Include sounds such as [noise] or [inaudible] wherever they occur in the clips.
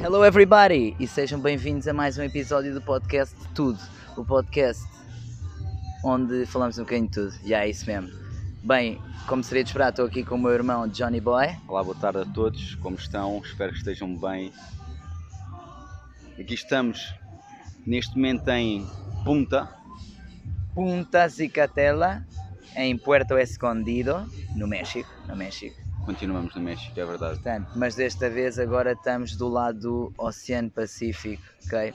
Hello everybody e sejam bem-vindos a mais um episódio do podcast de Tudo, o podcast onde falamos um bocadinho de tudo, e é isso mesmo. Bem, como seria de esperar, estou aqui com o meu irmão Johnny Boy. Olá, boa tarde a todos, como estão? Espero que estejam bem. Aqui estamos neste momento em Punta, Punta Cicatela, em Puerto Escondido, no México, no México. Continuamos no México, é verdade. Portanto, mas desta vez agora estamos do lado do Oceano Pacífico, ok?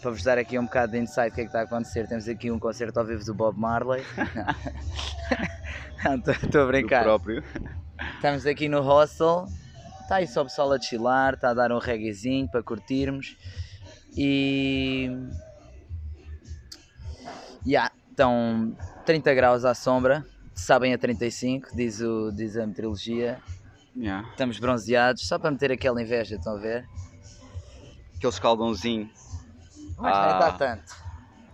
Para vos dar aqui um bocado de insight do que é que está a acontecer, temos aqui um concerto ao vivo do Bob Marley. [laughs] Não, [laughs] estou a Do brincar. próprio. Estamos aqui no hostel, está aí só o pessoal a chilar, está a dar um reguezinho para curtirmos e. Ya, estão 30 graus à sombra, sabem a 35, diz, o, diz a meteorologia. Yeah. Estamos bronzeados, só para meter aquela inveja, estão a ver? Aquele escaldãozinho Mas Ah. nem está tanto.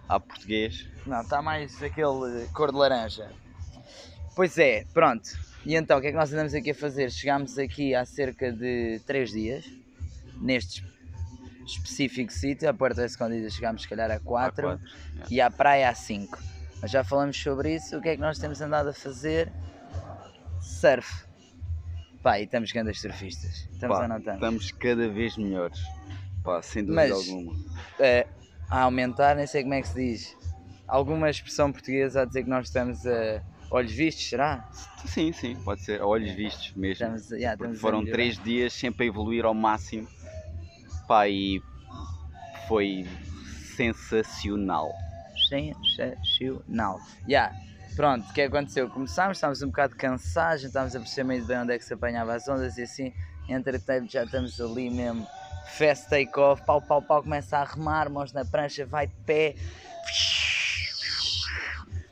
à português. Não, está mais aquele cor de laranja. Pois é, pronto. E então, o que é que nós andamos aqui a fazer? Chegámos aqui há cerca de 3 dias, neste específico sítio, a Porta Escondida chegámos se calhar a 4 quatro, yeah. e à praia a 5. Mas já falamos sobre isso, o que é que nós temos andado a fazer? Surf. Pá, e estamos grandes surfistas. Estamos Pá, ou não estamos? Estamos cada vez melhores. Pá, sem dúvida Mas- alguma. eh, a aumentar, nem sei como é que se diz. Alguma expressão portuguesa a dizer que nós estamos a olhos vistos, será? Sim, sim, pode ser. Olhos vistos mesmo. Estamos, yeah, estamos foram três dias sempre a evoluir ao máximo. Pá, e foi sensacional. Sensacional. Yeah. Pronto, o que aconteceu? Começámos, estávamos um bocado cansados, não estávamos a perceber muito bem onde é que se apanhava as ondas e assim, entretanto já estamos ali mesmo, fast take off, pau, pau, pau, começa a remar, mãos na prancha, vai de pé.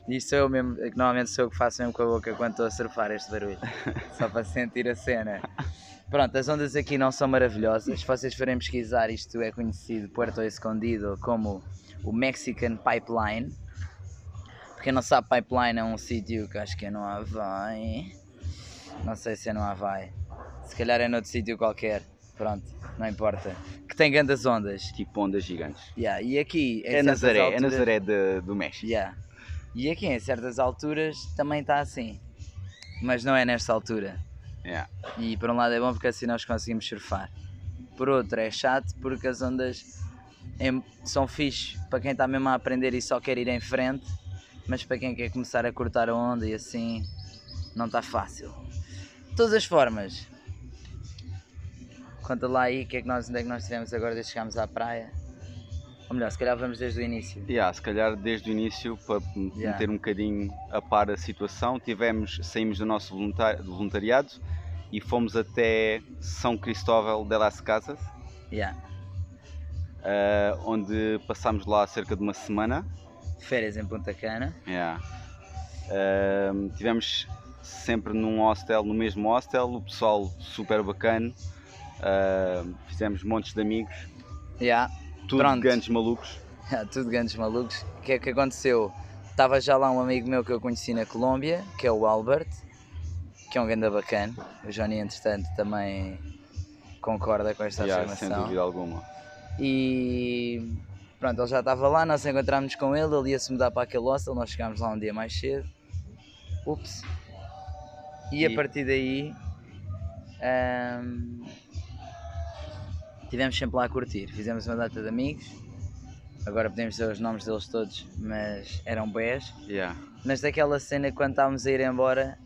E sou eu mesmo, que normalmente sou eu que faço mesmo com a boca quando estou a surfar este barulho, só para sentir a cena. Pronto, as ondas aqui não são maravilhosas. Se vocês forem pesquisar, isto é conhecido, Puerto Escondido, como o Mexican Pipeline. Para quem não sabe, Pipeline é um sítio que acho que é no Havaí. Não sei se é no Havaí. Se calhar é noutro sítio qualquer. Pronto, não importa. Que tem grandes ondas. Tipo ondas gigantes. Yeah, e aqui, É Nazaré, é alturas- Nazaré de- do México. Yeah. E aqui, em certas alturas, também está assim. Mas não é nesta altura. Yeah. E por um lado é bom porque assim nós conseguimos surfar. Por outro é chato porque as ondas são fixe para quem está mesmo a aprender e só quer ir em frente, mas para quem quer começar a cortar a onda e assim não está fácil. De todas as formas, conta lá aí o que é que nós, onde é que nós estivemos agora desde que chegámos à praia. Ou melhor, se calhar vamos desde o início. Yeah, se calhar desde o início para Yeah. meter um bocadinho a par a situação, tivemos, saímos do nosso voluntar- do voluntariado e fomos até São Cristóvão de las Casas, Yeah. Ah, onde passámos lá cerca de uma semana. Férias em Punta Cana. Yeah. Ah, tivemos sempre num hostel, no mesmo hostel, o pessoal super bacana, ah, fizemos montes de amigos, Yeah. tudo Pronto. grandes malucos. [laughs] Tudo grandes malucos. O que é que aconteceu? Estava já lá um amigo meu que eu conheci na Colômbia, que é o Albert, que é um ganda bacana. O Johnny, entretanto, também concorda com esta Yeah, sem afirmação. dúvida alguma. E pronto, ele já estava lá, nós encontramos com ele, ele ia se mudar para aquele hostel, nós chegámos lá um dia mais cedo. Ups. E, a E- partir daí ahm, tivemos sempre lá a curtir. Fizemos uma data de amigos. Agora podemos dizer os nomes deles todos, mas eram bés. Yeah. Mas daquela cena quando estávamos a ir embora,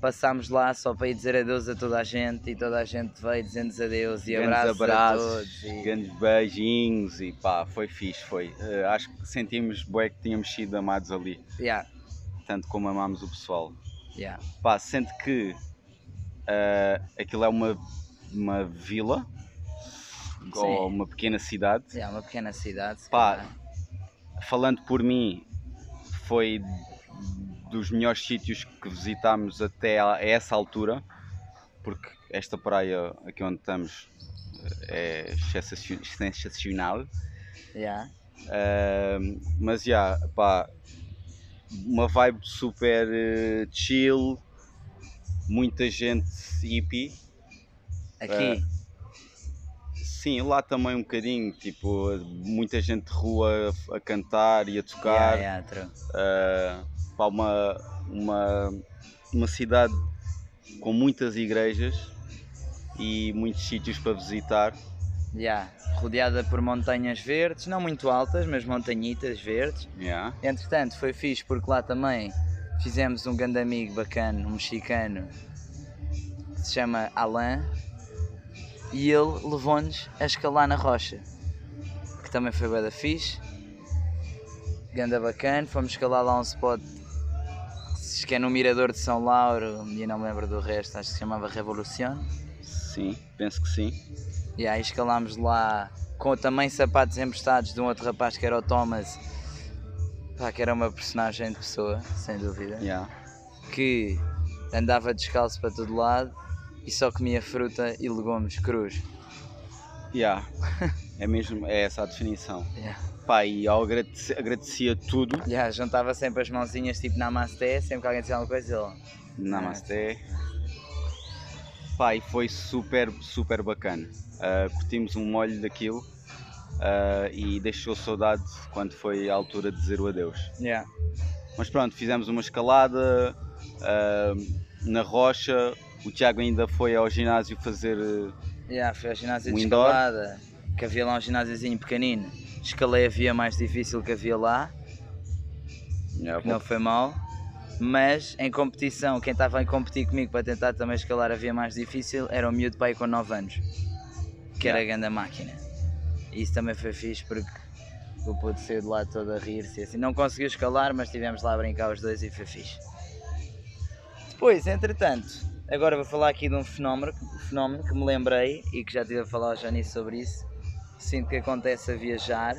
passámos lá só para ir dizer adeus a toda a gente e toda a gente veio dizendo-nos adeus e grandes abraços, abraços, a todos. E... grandes beijinhos e pá, foi fixe, foi. Eh, acho que sentimos bué que tínhamos sido amados ali, Yeah, tanto como amámos o pessoal. yeah. Pá, sente que eh, aquilo é uma, uma vila Sim. ou uma pequena cidade. É uma pequena cidade. Pá, calhar. Falando por mim, foi dos melhores sítios que visitámos até a essa altura, porque esta praia aqui onde estamos eh, é sensacio- sensacional. Yeah. Ahm, mas já, pá, uma vibe super eh, chill, muita gente hippie. Aqui, Sim, lá também um bocadinho, tipo, muita gente de rua a, a cantar e a tocar. Yeah, yeah. Uh, pá, uma, uma, uma cidade com muitas igrejas e muitos sítios para visitar. Yeah, rodeada por montanhas verdes, não muito altas, mas montanhitas verdes. Yeah. Entretanto, foi fixe porque lá também fizemos um grande amigo bacana, um mexicano, que se chama Alain, e ele levou-nos a escalar na rocha, que também foi bem da fixe. Ganda bacana, fomos escalar lá um spot que é no Mirador de São Lauro, e não me lembro do resto, acho que se chamava Revolução. Sim, penso que sim. E aí escalámos lá com também sapatos emprestados de um outro rapaz que era o Thomas, pá, que era uma personagem de pessoa, sem dúvida, Yeah. que andava descalço para todo lado e só comia fruta e legumes crus. Yeah. [laughs] é mesmo, é essa a definição. Yeah. Pá, e eu agradeci, agradecia tudo. Yeah, juntava sempre as mãozinhas tipo namasté, sempre que alguém dizia alguma coisa ele. Namaste. Pá, e foi super, super bacana. Uh, curtimos um molho daquilo uh, e deixou saudade quando foi a altura de dizer o adeus. Yeah. Mas pronto, fizemos uma escalada uh, na rocha. O Tiago ainda foi ao ginásio fazer. Yeah, foi ao ginásio de Um indoor. escalada, que havia lá um ginásiozinho pequenino. Escalei a via mais difícil que havia lá, yeah, não foi mal. Mas em competição, quem estava a competir comigo para tentar também escalar a via mais difícil era o miúdo pai com 9 anos, que era a grande máquina. E isso também foi fixe porque o puto saiu de lá todo a rir-se assim. Não conseguiu escalar, mas estivemos lá a brincar os dois e foi fixe. Depois, entretanto, agora vou falar aqui de um fenómeno, fenómeno que me lembrei e que já estive a falar já nisso sobre isso. Sinto que acontece a viajar,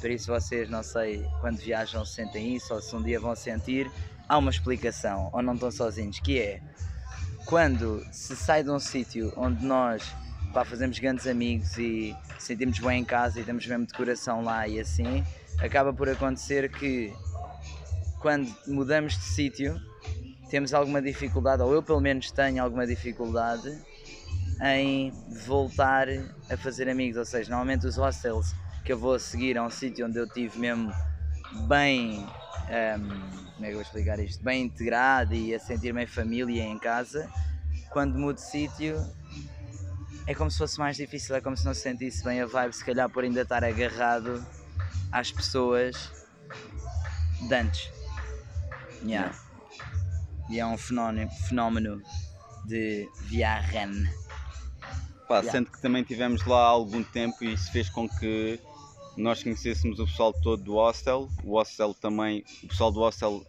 por isso vocês, não sei, quando viajam sentem isso ou se um dia vão sentir, há uma explicação, ou não estão sozinhos, que é quando se sai de um sítio onde nós pá, fazemos grandes amigos e sentimos bem em casa e temos mesmo de coração lá e assim, acaba por acontecer que quando mudamos de sítio temos alguma dificuldade, ou eu pelo menos tenho alguma dificuldade em voltar a fazer amigos, ou seja, normalmente os hostels que eu vou a seguir a um sítio onde eu tive mesmo bem, ehm, como é que eu vou explicar isto, bem integrado e a sentir-me em família em casa, quando mudo de sítio é como se fosse mais difícil, é como se não se sentisse bem a vibe, se calhar por ainda estar agarrado às pessoas de antes. Yeah. E é um fenómeno, fenómeno de viajar. Pá, Yeah. sendo que também tivemos lá há algum tempo e isso fez com que nós conhecêssemos o pessoal todo do hostel. O hostel também, o pessoal do hostel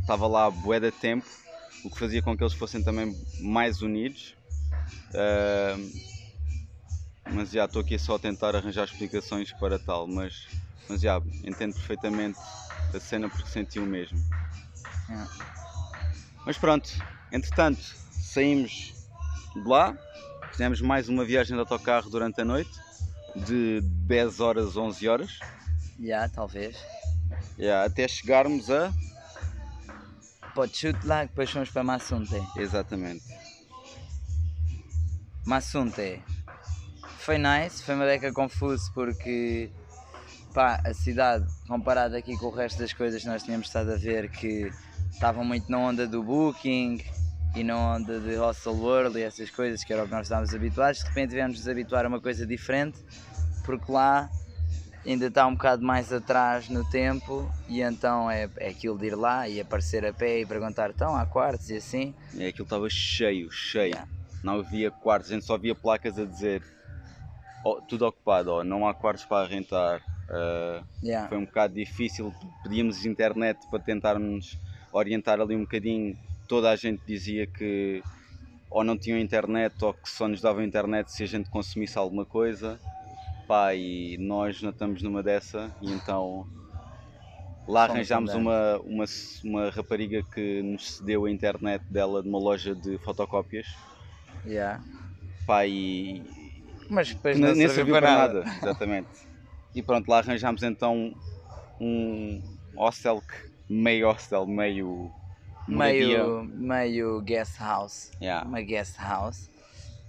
estava lá há bué de tempo, o que fazia com que eles fossem também mais unidos. Ah, mas já estou aqui só a tentar arranjar explicações para tal, mas, mas já entendo perfeitamente a cena porque senti o mesmo. Yeah. Mas pronto, entretanto, saímos de lá, fizemos mais uma viagem de autocarro durante a noite, de 10 horas, 11 horas, Yeah, talvez. yeah, até chegarmos a. Pode chute lá, depois fomos para Massunte. Exatamente. Massunte. Foi nice, foi uma beca confuso porque pá, a cidade, comparada aqui com o resto das coisas que nós tínhamos estado a ver, que estavam muito na onda do Booking e na onda de Hostel World e essas coisas que era o que nós estávamos habituados, de repente tivemos de nos habituar a uma coisa diferente, porque lá ainda está um bocado mais atrás no tempo e então é, é aquilo de ir lá e aparecer a pé e perguntar então há quartos e assim. E aquilo estava cheio, cheio. Yeah. Não havia quartos, a gente só via placas a dizer "Oh, tudo ocupado, oh, não há quartos para arrentar. Ah, Yeah. foi um bocado difícil, pedíamos internet para tentarmos orientar ali um bocadinho. Toda a gente dizia que ou não tinham internet ou que só nos davam internet se a gente consumisse alguma coisa. Pá, e nós não estamos numa dessa e então lá arranjámos uma, uma, uma rapariga que nos cedeu a internet dela de uma loja de fotocópias. Yeah. Pá, e, Mas depois não, nem serviu para nada. nada. Exatamente. [laughs] E pronto, lá arranjámos então um hostel, que- meio hostel, meio. Meio, meio guest house. Yeah. Uma guest house.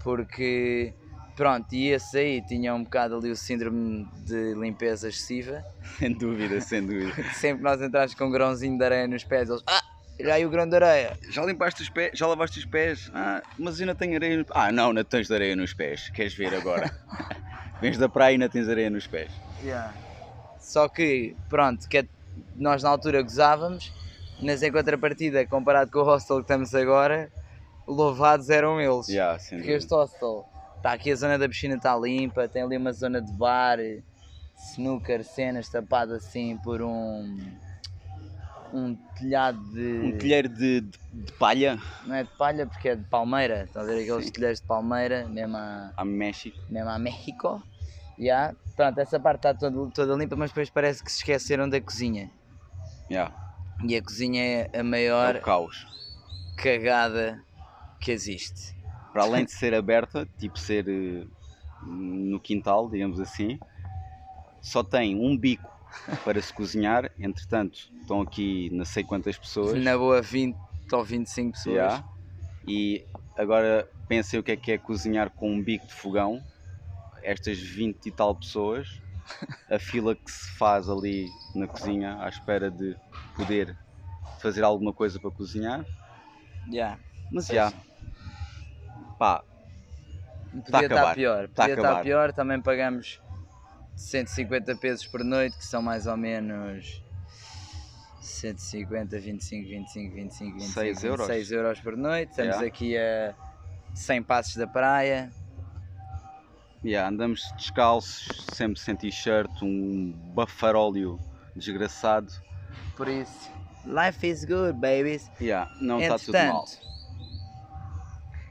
Porque Pronto, e esse aí tinha um bocado ali o síndrome de limpeza excessiva. [laughs] Sem dúvida, sem dúvida. [laughs] Sempre que nós entramos com um grãozinho de areia nos pés, eles. Ah! Olha aí o grão de areia. Já limpaste os pés? Já lavaste os pés? Ah, mas não tenho areia nos Ah, não, não tens de areia nos pés. Queres ver agora? [laughs] Vens da praia e não tens areia nos pés. Yeah. Só que, pronto, que é- nós na altura gozávamos, mas em contrapartida, comparado com o hostel que estamos agora, louvados eram eles. Yeah, sem Porque este hostel, está aqui a zona da piscina está limpa, tem ali uma zona de bar, snooker, cenas tapado assim por um um telhado de. Um telheiro de, de, de palha Não é de palha porque é de palmeira. Estão a ver aqueles Sim. telheiros de palmeira, mesmo a, a México. mesmo a México. Yeah. Pronto, essa parte está toda, toda limpa, mas depois parece que se esqueceram da cozinha. Yeah, E a cozinha é a é maior o caos. cagada que existe. Para além de ser aberta, tipo ser eh, no quintal, digamos assim, só tem um bico para se cozinhar. Entretanto, estão aqui não sei quantas pessoas. Na boa 20 ou 25 pessoas. Yeah. E agora pensem o que é que é cozinhar com um bico de fogão. Estas 20 e tal pessoas, a fila que se faz ali na cozinha à espera de poder fazer alguma coisa para cozinhar. Yeah. Mas já, pá, Podia Tá estar acabar. pior. Tá Podia estar acabar. pior. Também pagamos 150 pesos por noite, que são mais ou menos 150, 25, 25, 25, 25, Seis euros. 26 euros por noite. Estamos Yeah. aqui a 100 passos da praia. Yeah, andamos descalços, sempre sem t-shirt, um bafaróleo desgraçado. Por isso, life is good, babies. Yeah, não está tudo mal.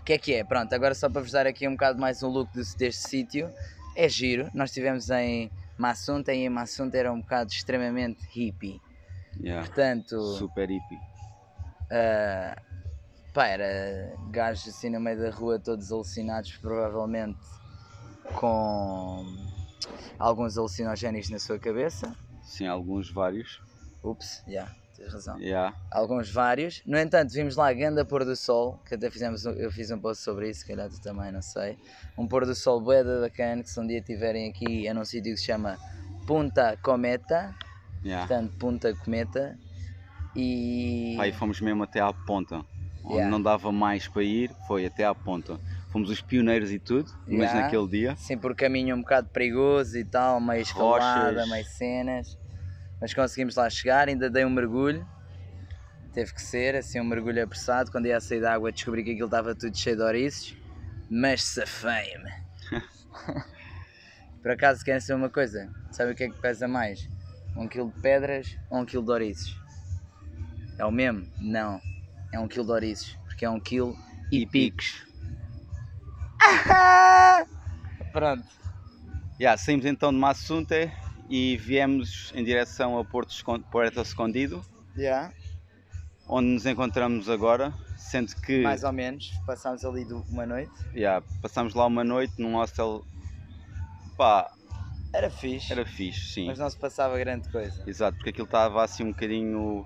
O que é que é? Pronto, agora só para vos dar aqui um bocado mais um look desse- deste sítio. É giro. Nós estivemos em Massunta e em Massunta era um bocado extremamente hippie. Yeah, Portanto, super hippie. ah, pá, era gajos assim no meio da rua todos alucinados, provavelmente com alguns alucinogénicos na sua cabeça. Sim, alguns vários. Ups, já, tens razão. Yeah. alguns vários. No entanto, vimos lá a Ganda Pôr do Sol, que até fizemos, eu fiz um post sobre isso, se calhar tu também, não sei. Um pôr do sol bué da bacana, que se um dia estiverem aqui, é num sítio que se chama Punta Cometa, Yeah. portanto Punta Cometa. E... Aí fomos mesmo até à ponta. Onde Yeah. não dava mais para ir, foi até à ponta. Fomos os pioneiros e tudo, mas Yeah. naquele dia. Sim, por caminho um bocado perigoso e tal, meio escalada, meio cenas. Mas conseguimos lá chegar, ainda dei um mergulho. Teve que ser, assim, um mergulho apressado. Quando ia sair da água descobri que aquilo estava tudo cheio de ouriços. Mas safei-me. [laughs] Por acaso querem saber uma coisa? Sabe o que é que pesa mais? Um quilo de pedras ou um quilo de ouriços? É o mesmo? Não. É um quilo de ouriços. Porque é um quilo e, E picos. [laughs] Pronto. Yeah, saímos então de Massunte e viemos em direção a Porto, Escon- Porto Escondido, Já. onde nos encontramos agora, sendo que Mais ou menos. Passámos ali uma noite. yeah, passámos lá uma noite num hostel. Pá, Era fixe. era fixe, sim. Mas não se passava grande coisa. Exato, porque aquilo estava assim um bocadinho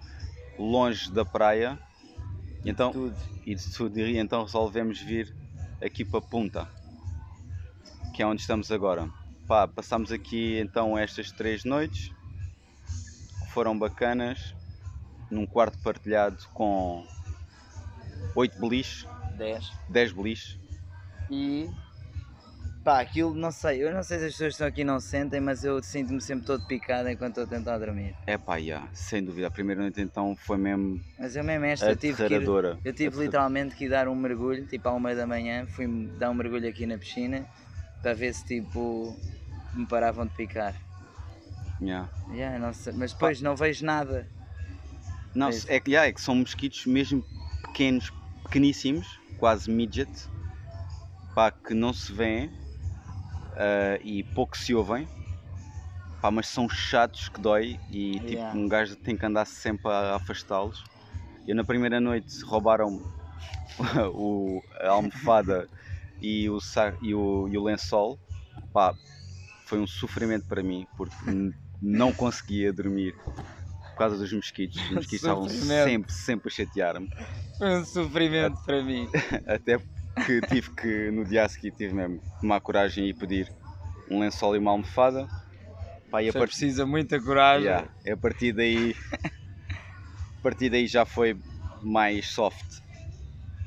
longe da praia. E então, Tudo. e de tudo, e então resolvemos vir aqui para Punta, que é onde estamos agora. Pá, passámos aqui então estas três noites, que foram bacanas, num quarto partilhado com 8 beliches, 10. 10 beliches. E. Pá, aquilo não sei. Eu não sei se as pessoas que estão aqui não sentem, mas eu sinto-me sempre todo picado enquanto estou a tentar dormir. É pá, yeah, sem dúvida, a primeira noite então foi mesmo Mas eu mesmo esta, eu tive que ir. Eu tive literalmente que ir dar um mergulho, tipo à uma da manhã, fui dar um mergulho aqui na piscina para ver se tipo me paravam de picar. Yeah. Yeah, não sei, mas depois não vejo nada. Não, É é que, yeah, é que são mosquitos mesmo pequenos, pequeníssimos, quase midget, pá, que não se vêem ah, e pouco se ouvem, pá, mas são chatos que dói e tipo, Yeah. um gajo tem que andar sempre a afastá-los. Eu na primeira noite roubaram [laughs] o, a almofada e o, e o, e o lençol, pá, foi um sofrimento para mim porque não conseguia dormir por causa dos mosquitos. Os mosquitos [laughs] estavam sempre, sempre a chatear-me. Foi um sofrimento para mim. [laughs] Até que tive que, no dia a seguir, tive mesmo que tomar coragem e pedir um lençol e uma almofada. Pá, e a part- precisa muita coragem. Yeah, a partir daí. a partir daí já foi mais soft.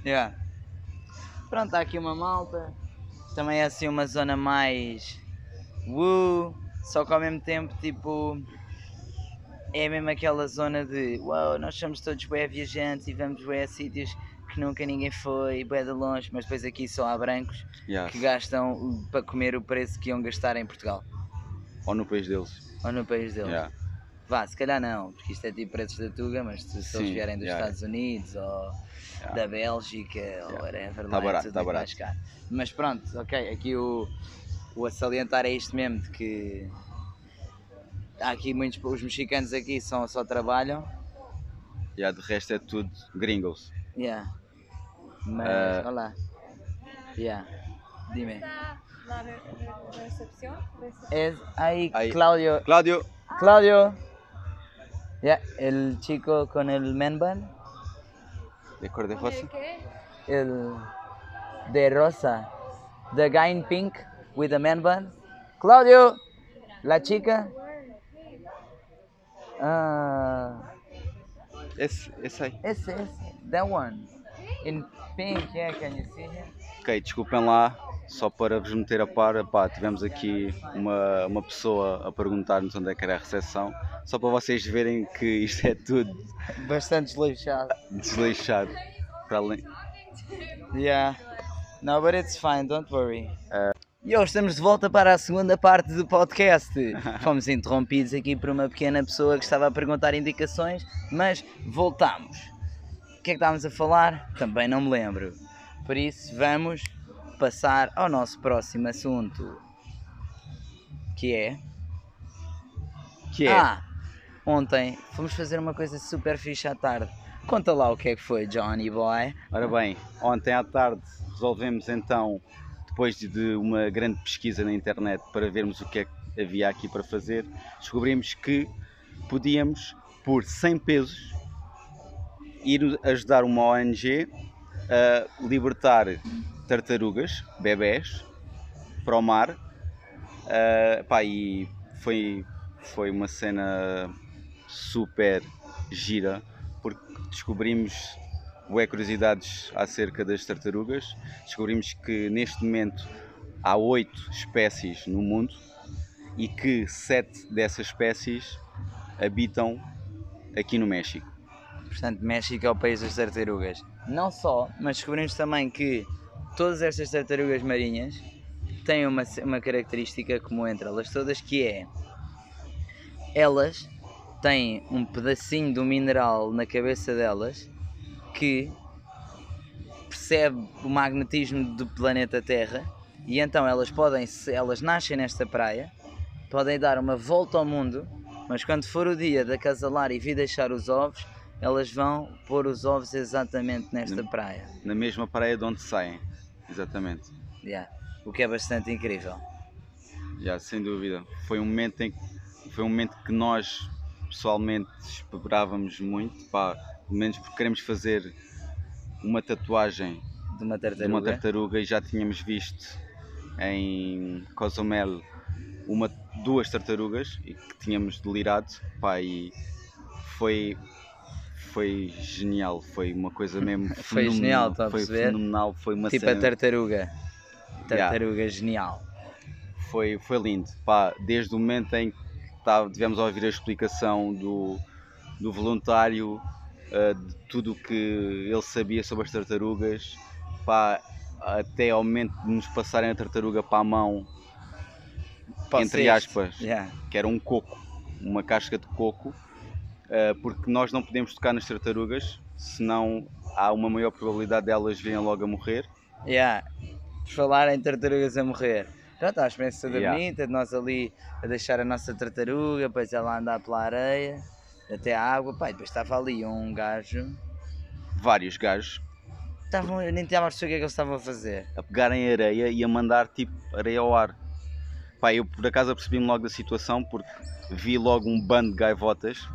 Yeah. Pronto, há aqui uma malta. Também é assim uma zona mais. Woo! Só que ao mesmo tempo, tipo. É mesmo aquela zona de. Uau, nós somos todos bué viajantes e vamos bué a sítios que nunca ninguém foi, bué de longe, mas depois aqui só há brancos Yeah. que gastam para comer o preço que iam gastar em Portugal Ou no país deles. ou no país deles. Yeah. Vá, se calhar não, porque isto é tipo preços da Tuga, mas se, se eles vierem dos yeah. Estados Unidos ou Yeah. da Bélgica ou whatever, Tá lá é barato, tudo tá barato. mais caro. Mas pronto, ok, aqui o, o a salientar é isto mesmo, de que há aqui muitos, os mexicanos aqui só, só trabalham, Yeah, de resto é tudo gringos. yeah. Ah. olá, yeah. dime, está la re- re- recepción. Rece- es ahí, Ahí. Claudio, Cláudio! Claudio, yeah, el chico con el man bun, De cor de ¿Con el rosa? qué? el de rosa, the guy in pink with the man bun, Claudio, la chica, ah, Esse, esse aí. ese, ese, that one, in pink, yeah, can you see him? Ok, desculpem lá, só para vos meter a par, pá, tivemos aqui uma, uma pessoa a perguntar-nos onde é que era a recepção, só para vocês verem que isto é tudo Bastante desleixado. desleixado. Para além. Yeah. No, but it's fine, don't worry. E hoje estamos de volta para a segunda parte do podcast. [laughs] Fomos interrompidos aqui por uma pequena pessoa que estava a perguntar indicações, mas voltamos. O que é que estávamos a falar? Também não me lembro. Por isso, vamos passar ao nosso próximo assunto. Que é. Que é? Ah! Ontem fomos fazer uma coisa super fixe à tarde. Conta lá o que é que foi, Johnny Boy. Ora bem, ontem à tarde resolvemos então, depois de- de uma grande pesquisa na internet para vermos o que é que havia aqui para fazer, descobrimos que podíamos, por 100 pesos, ir ajudar uma ONG a libertar tartarugas, bebés, para o mar. Ah, pá, e foi, foi uma cena super gira, porque descobrimos bué curiosidades acerca das tartarugas. Descobrimos que neste momento há oito espécies no mundo e que sete dessas espécies habitam aqui no México. Portanto, México é o país das tartarugas. Não só, mas descobrimos também que todas estas tartarugas marinhas têm uma, uma característica comum entre elas todas, que é elas têm um pedacinho do mineral na cabeça delas que percebe o magnetismo do planeta Terra e então elas podem, se elas nascem nesta praia, podem dar uma volta ao mundo, mas quando for o dia de acasalar e vir deixar os ovos, elas vão pôr os ovos exatamente nesta Na- praia. Na mesma praia de onde saem. Exatamente. Yeah. O que é bastante incrível. Já, sem dúvida. Foi um momento em que, foi um momento que nós pessoalmente esperávamos muito, pá, pelo menos porque queremos fazer uma tatuagem De uma de tartaruga. uma tartaruga e já tínhamos visto em Cozumel uma, duas tartarugas e que tínhamos delirado, pá, e foi foi genial, foi uma coisa mesmo [laughs] Foi genial, tá a foi perceber? fenomenal, foi uma tipo cena a tartaruga. Tartaruga genial. foi, foi lindo. Pá, desde o momento em que tá, tivemos a ouvir a explicação do, do voluntário, ah, de tudo o que ele sabia sobre as tartarugas, pá, até ao momento de nos passarem a tartaruga para a mão, entre aspas, Yeah. que era um coco, uma casca de coco, porque nós não podemos tocar nas tartarugas, senão há uma maior probabilidade delas virem logo a morrer. Yeah. Por falar em tartarugas a morrer. Já está a experiência toda Yeah. bonita, de nós ali a deixar a nossa tartaruga, depois ela andar pela areia, até a água. Pá, depois estava ali um gajo. Vários gajos Estavam, eu nem estava a perceber o que é que eles estavam a fazer. a pegarem areia e a mandar tipo areia ao ar. Pá, eu por acaso apercebi-me logo da situação porque vi logo um bando de gaivotas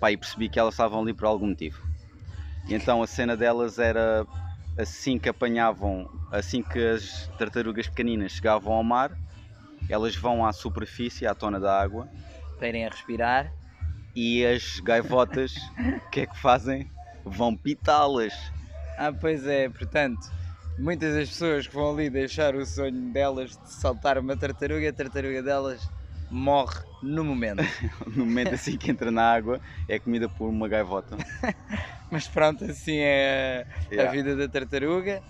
pá, e percebi que elas estavam ali por algum motivo. E então a cena delas era assim que apanhavam, assim que as tartarugas pequeninas chegavam ao mar, elas vão à superfície, à tona da água, Para a respirar. e as gaivotas, o que é que fazem? Vão pitá-las. Ah, pois é, portanto, muitas das pessoas que vão ali deixar o sonho delas de saltar uma tartaruga, a tartaruga delas morre no momento. [laughs] No momento assim que entra na água, é comida por uma gaivota. [laughs] Mas pronto, assim é a- a Yeah. vida da tartaruga.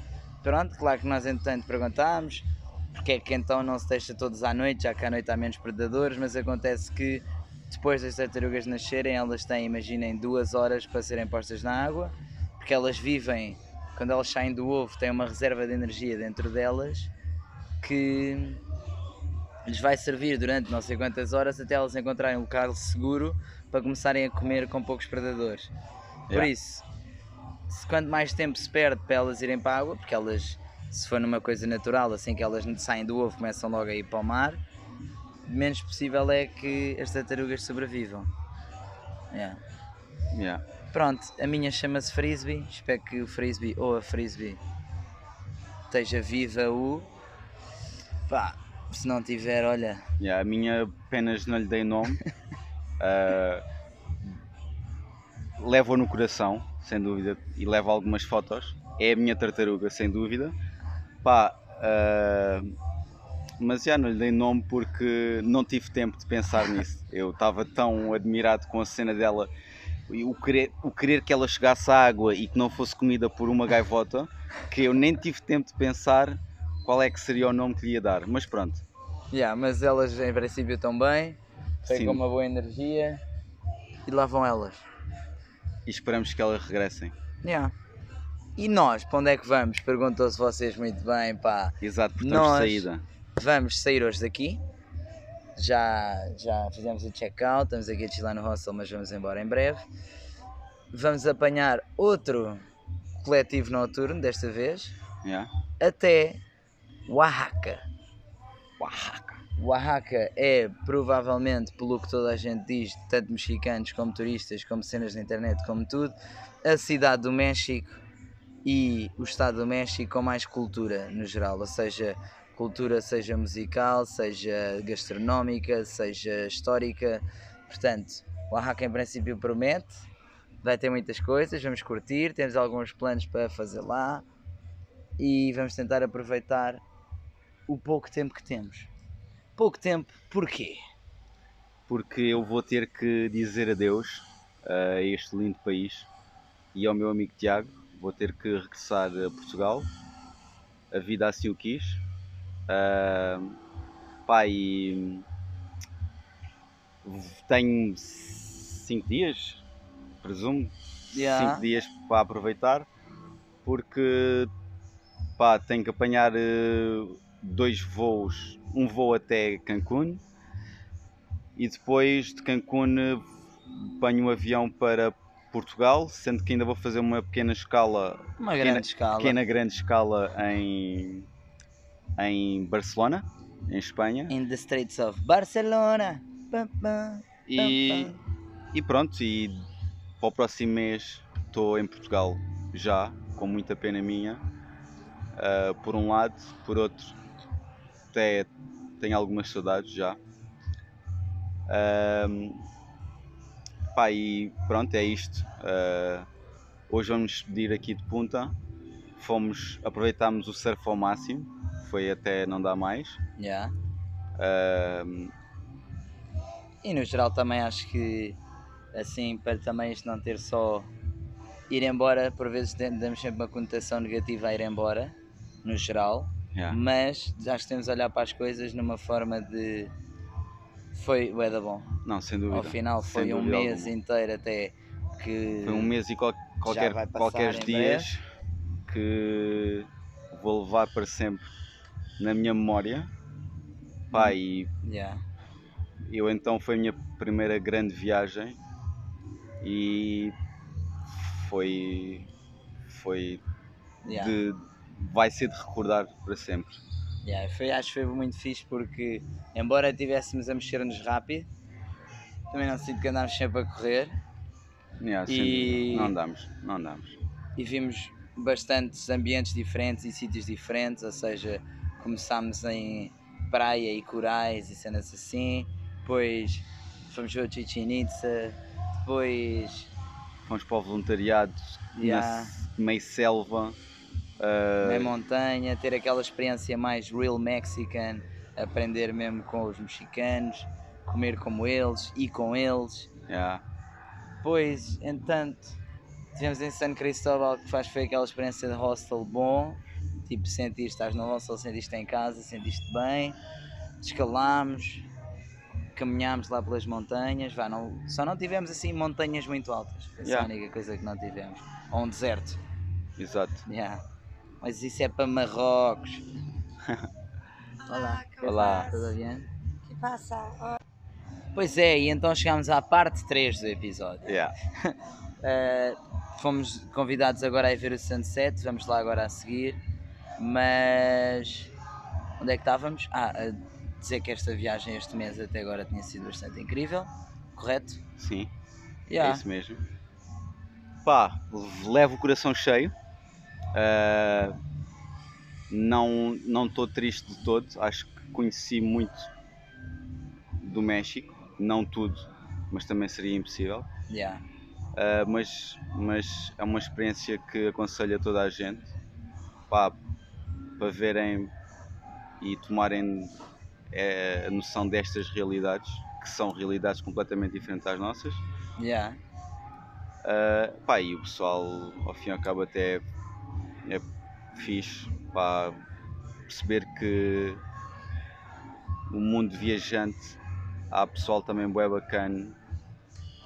Pronto, claro que nós entretanto perguntámos porque é que então não se deixa todos à noite, já que à noite há menos predadores, mas acontece que depois das tartarugas nascerem, elas têm, imaginem, duas horas para serem postas na água, porque elas vivem, quando elas saem do ovo, têm uma reserva de energia dentro delas que lhes vai servir durante não sei quantas horas até elas encontrarem um local seguro para começarem a comer com poucos predadores. Por Yeah. isso, se quanto mais tempo se perde para elas irem para a água, porque elas, se for numa coisa natural, assim que elas saem do ovo, começam logo a ir para o mar, menos possível é que as tartarugas sobrevivam. Yeah. Yeah. Pronto, a minha chama-se Frisbee. Espero que o Frisbee ou a Frisbee esteja viva o. Pá, se não tiver, olha. Yeah, a minha apenas não lhe dei nome. [laughs] Ah, levo no coração, sem dúvida, e levo algumas fotos. É a minha tartaruga, sem dúvida. Pá, ah, mas já não lhe dei nome porque não tive tempo de pensar nisso. [laughs] Eu estava tão admirado com a cena dela e o querer, o querer que ela chegasse à água e que não fosse comida por uma gaivota que eu nem tive tempo de pensar qual é que seria o nome que lhe ia dar. Mas pronto, Yeah, mas elas em princípio estão bem, com uma boa energia e lá vão elas. e esperamos que elas regressem. Yeah. E nós, para onde é que vamos? Perguntou-se vocês muito bem, pá. Exato, porque estamos de Nós- saída. Vamos sair hoje daqui. Já, já fizemos o check-out, estamos aqui a chilar no hostel, mas vamos embora em breve. Vamos apanhar outro coletivo noturno, desta vez, Yeah. até Oaxaca. Oaxaca. Oaxaca é provavelmente, pelo que toda a gente diz, tanto mexicanos como turistas, como cenas na internet, como tudo, a cidade do México e o Estado do México com mais cultura no geral, ou seja, cultura seja musical, seja gastronómica, seja histórica. Portanto, Oaxaca em princípio promete, vai ter muitas coisas, vamos curtir, temos alguns planos para fazer lá e vamos tentar aproveitar o pouco tempo que temos. Pouco tempo, porquê? Porque eu vou ter que dizer adeus a este lindo país e ao meu amigo Tiago. Vou ter que regressar a Portugal. A vida assim o quis. Ah, pá, e tenho cinco dias, presumo, Yeah. cinco dias para aproveitar, porque pá, tenho que apanhar eh, dois voos, um voo até Cancún e depois de Cancún apanho um avião para Portugal, sendo que ainda vou fazer uma pequena escala, Uma Pequena- grande escala. pequena grande escala em, em Barcelona, em Espanha. In the streets of Barcelona. E, e pronto, e para o próximo mês estou em Portugal já, com muita pena minha. Ah, por um lado, por outro, até tenho algumas saudades já. Ahm, pá, e pronto, é isto. Ah, hoje vamos despedir aqui de Punta. Fomos, aproveitámos o surf ao máximo, foi até não dar mais. Yeah. Ahm, E no geral também acho que assim para também isto não ter só ir embora, por vezes damos sempre uma conotação negativa a ir embora, no geral, yeah. mas já que temos a olhar para as coisas numa forma de foi bué da bom. Não, sem dúvida. Ao final sem foi um mês alguma. inteiro até que Foi um mês e qual- qualquer, qualquer dias que vou levar para sempre na minha memória. Pá, e Yeah. eu então foi a minha primeira grande viagem e foi. Foi. Yeah. De, vai ser de recordar para sempre. Yeah, foi, acho que foi muito fixe porque, embora estivéssemos a mexer-nos rápido, também não sinto que andámos sempre a correr Yeah, E- dúvida. Não andamos, não andamos. e vimos bastantes ambientes diferentes e sítios diferentes, ou seja, começámos em praia e corais e cenas assim, depois fomos ver o Chichen Itza, depois Fomos para o voluntariado Yeah. na meio selva. Ah, na montanha, ter aquela experiência mais real mexican, aprender mesmo com os mexicanos, comer como eles e com eles. yeah. Depois, entanto, estivemos em San Cristóbal, que faz foi aquela experiência de hostel bom, tipo sentiste, estás no hostel, sentiste em casa, sentiste bem, escalámos, caminhámos lá pelas montanhas, vá, não, só não tivemos assim montanhas muito altas, foi Yeah. a única coisa que não tivemos, ou um deserto. Exato. Yeah. Mas isso é para Marrocos. [laughs] Olá. ¿cómo Olá. estás? Tudo bem? ¿Qué pasa? Oh, Pois é, e então chegámos à parte 3 do episódio. Yeah. Uh, [laughs] fomos convidados agora a ver o sunset, vamos lá agora a seguir. Mas onde é que estávamos? Ah, a dizer que esta viagem este mês até agora tinha sido bastante incrível, correto? Sim, Yeah. é isso mesmo. Pá, levo o coração cheio. Ah, não não estou triste de todo. Acho que conheci muito do México. Não tudo, mas também seria impossível. Yeah. Uh, mas, mas é uma experiência que aconselho a toda a gente pá, para verem e tomarem eh, a noção destas realidades, que são realidades completamente diferentes às nossas. Yeah. Uh, pá, e o pessoal, ao fim e ao cabo, até é fixe pá, perceber que o mundo viajante há pessoal também bué bacana,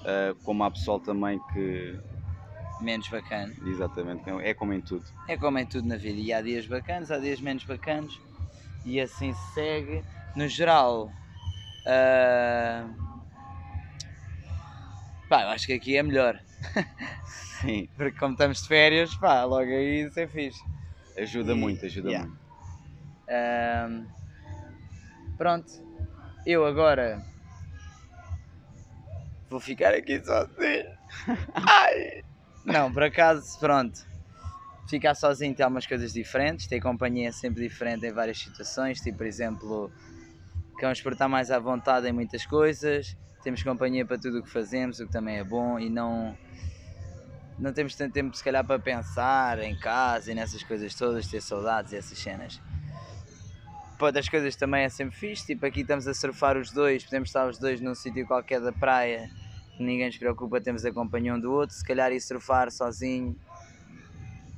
uh, como há pessoal também que Menos bacana. Exatamente, é como em tudo. É como em tudo na vida. E há dias bacanas, há dias menos bacanos. E assim se segue. No geral, ah, pá, eu acho que aqui é melhor. [laughs] Sim, Porque como estamos de férias, pá, logo aí isso é fixe. ajuda E- muito, ajuda yeah. muito. Ahm, pronto, eu agora vou ficar aqui sozinho. [laughs] Ai! Não, por acaso, pronto. Ficar sozinho tem algumas coisas diferentes, ter companhia é sempre diferente em várias situações, tipo, por exemplo, ficamos por estar mais à vontade em muitas coisas, temos companhia para tudo o que fazemos, o que também é bom, e não, não temos tanto tempo, se calhar, para pensar em casa e nessas coisas todas, ter saudades e essas cenas. Para outras coisas também é sempre fixe, tipo aqui estamos a surfar os dois, podemos estar os dois num sítio qualquer da praia, ninguém se preocupa, temos a companhia um do outro, se calhar ir surfar sozinho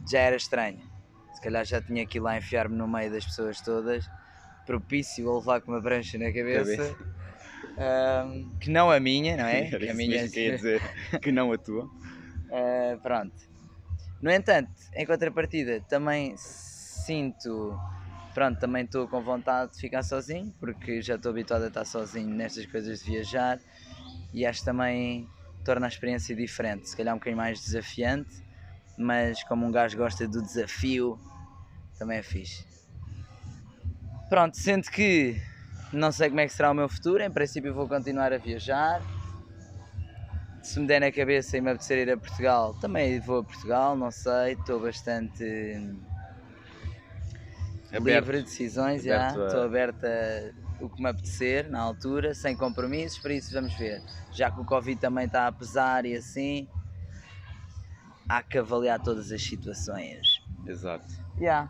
já era estranho. Se calhar já tinha que ir lá enfiar-me no meio das pessoas todas, propício a levar com uma prancha na cabeça. Cabeça. Ahm, que não a minha, não é? [laughs] Era Que a minha que [laughs] dizer, que não a tua. Uh, pronto. No entanto, em contrapartida, também sinto. Pronto, também estou com vontade de ficar sozinho, porque já estou habituado a estar sozinho nestas coisas de viajar e acho que também torna a experiência diferente, se calhar um bocadinho mais desafiante, mas como um gajo gosta do desafio, também é fixe. Pronto, sendo que não sei como é que será o meu futuro, em princípio vou continuar a viajar, se me der na cabeça e me apetecer ir a Portugal, também vou a Portugal, não sei, estou bastante livre de decisões, já, Aberto a- estou aberta o que me apetecer na altura, sem compromissos, por isso vamos ver. Já que o Covid também está a pesar e assim, há que avaliar todas as situações. Exato. Já.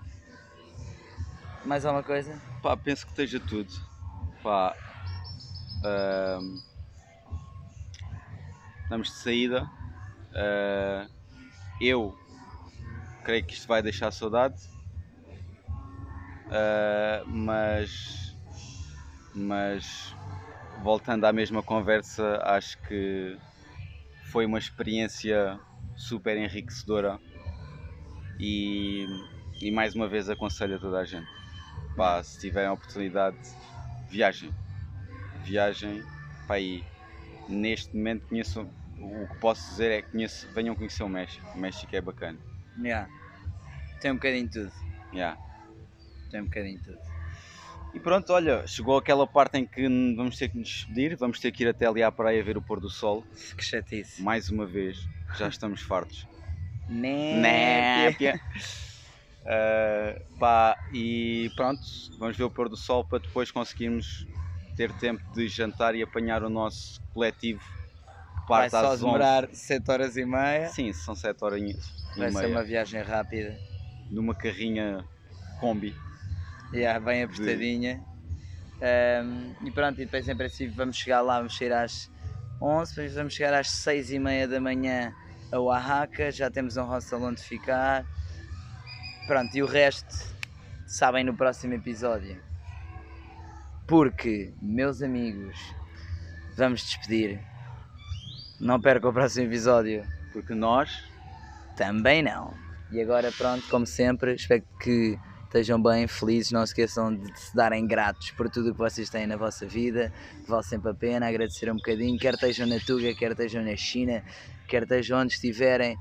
Mais alguma coisa? Pá, penso que esteja tudo. Pá, ahm, estamos de saída. Ah, eu creio que isto vai deixar saudade. Ah, mas, mas voltando à mesma conversa, acho que foi uma experiência super enriquecedora e, e mais uma vez aconselho a toda a gente. Pá, se tiverem a oportunidade, viajem. Viajem, pá, e neste momento conheço, o que posso dizer é que conheço, venham conhecer o México. O México é bacana. Já. Tem um bocadinho de tudo. Yeah. Tem um bocadinho de tudo. E pronto, olha, chegou aquela parte em que vamos ter que nos despedir, vamos ter que ir até ali à praia ver o pôr do sol. Que chatice. Mais uma vez, já estamos fartos. Népia. Népia. [laughs] Uh, pá, e pronto, vamos ver o pôr do sol para depois conseguirmos ter tempo de jantar e apanhar o nosso coletivo que Vai parte só às 11. demorar 7 horas e meia. Sim, são 7 horinhas e Vai ser meia. uma viagem rápida. Numa carrinha combi. Yeah, bem apertadinha. Um, e pronto, e depois em princípio vamos chegar lá, vamos sair às 11, depois vamos chegar às 6 e meia da manhã a Oaxaca, já temos um hostel onde ficar. Pronto, e o resto sabem no próximo episódio. Porque, meus amigos, vamos despedir. Não percam o próximo episódio. Porque nós Também não. E agora, pronto, como sempre, espero que estejam bem, felizes. Não se esqueçam de se darem gratos por tudo o que vocês têm na vossa vida, que vale sempre a pena. Agradecer um bocadinho, quer estejam na Tuga, quer estejam na China, quer estejam onde estiverem.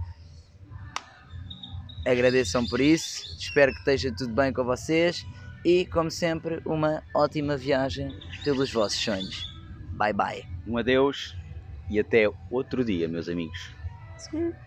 Agradeçam por isso. Espero que esteja tudo bem com vocês. E, como sempre, uma ótima viagem pelos vossos sonhos. Bye bye. um adeus e até outro dia, meus amigos.